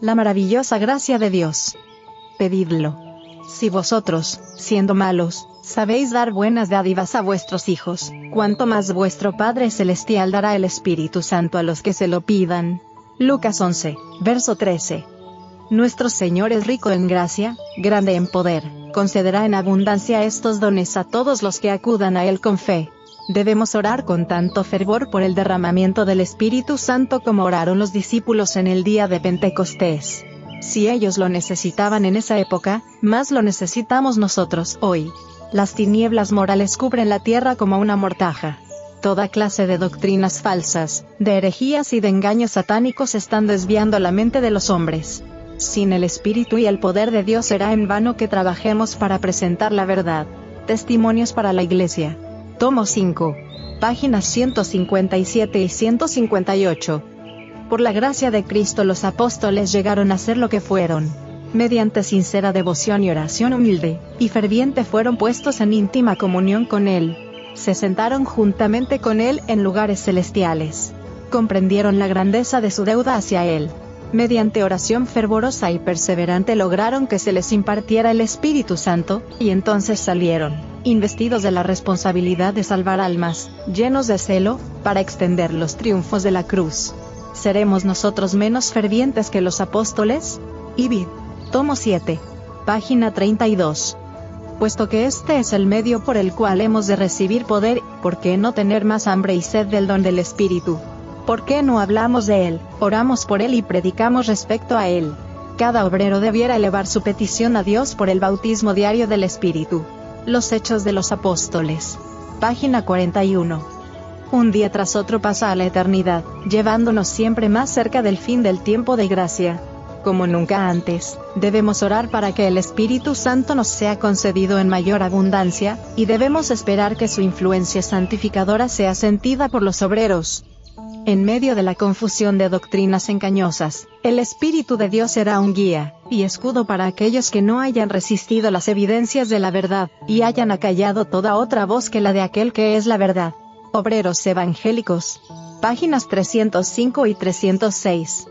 la maravillosa gracia de Dios. Pedidlo. Si vosotros, siendo malos, sabéis dar buenas dádivas a vuestros hijos, cuanto más vuestro Padre Celestial dará el Espíritu Santo a los que se lo pidan. Lucas 11, verso 13. Nuestro Señor es rico en gracia, grande en poder, concederá en abundancia estos dones a todos los que acudan a Él con fe. Debemos orar con tanto fervor por el derramamiento del Espíritu Santo como oraron los discípulos en el día de Pentecostés. Si ellos lo necesitaban en esa época, más lo necesitamos nosotros hoy. Las tinieblas morales cubren la tierra como una mortaja. Toda clase de doctrinas falsas, de herejías y de engaños satánicos están desviando la mente de los hombres. Sin el Espíritu y el poder de Dios será en vano que trabajemos para presentar la verdad. Testimonios para la Iglesia. Tomo 5. Páginas 157 y 158. Por la gracia de Cristo los apóstoles llegaron a ser lo que fueron. Mediante sincera devoción y oración humilde y ferviente fueron puestos en íntima comunión con Él. Se sentaron juntamente con Él en lugares celestiales. Comprendieron la grandeza de su deuda hacia Él. Mediante oración fervorosa y perseverante lograron que se les impartiera el Espíritu Santo, y entonces salieron, investidos de la responsabilidad de salvar almas, llenos de celo, para extender los triunfos de la cruz. ¿Seremos nosotros menos fervientes que los apóstoles? Ibid. Tomo 7. Página 32. Puesto que este es el medio por el cual hemos de recibir poder, ¿por qué no tener más hambre y sed del don del Espíritu? ¿Por qué no hablamos de él, oramos por él y predicamos respecto a él? Cada obrero debiera elevar su petición a Dios por el bautismo diario del Espíritu. Los Hechos de los Apóstoles. Página 41 un día tras otro pasa a la eternidad, llevándonos siempre más cerca del fin del tiempo de gracia. Como nunca antes, debemos orar para que el Espíritu Santo nos sea concedido en mayor abundancia, y debemos esperar que su influencia santificadora sea sentida por los obreros. En medio de la confusión de doctrinas engañosas, el Espíritu de Dios será un guía y escudo para aquellos que no hayan resistido las evidencias de la verdad, y hayan acallado toda otra voz que la de aquel que es la verdad. Obreros Evangélicos. Páginas 305 y 306.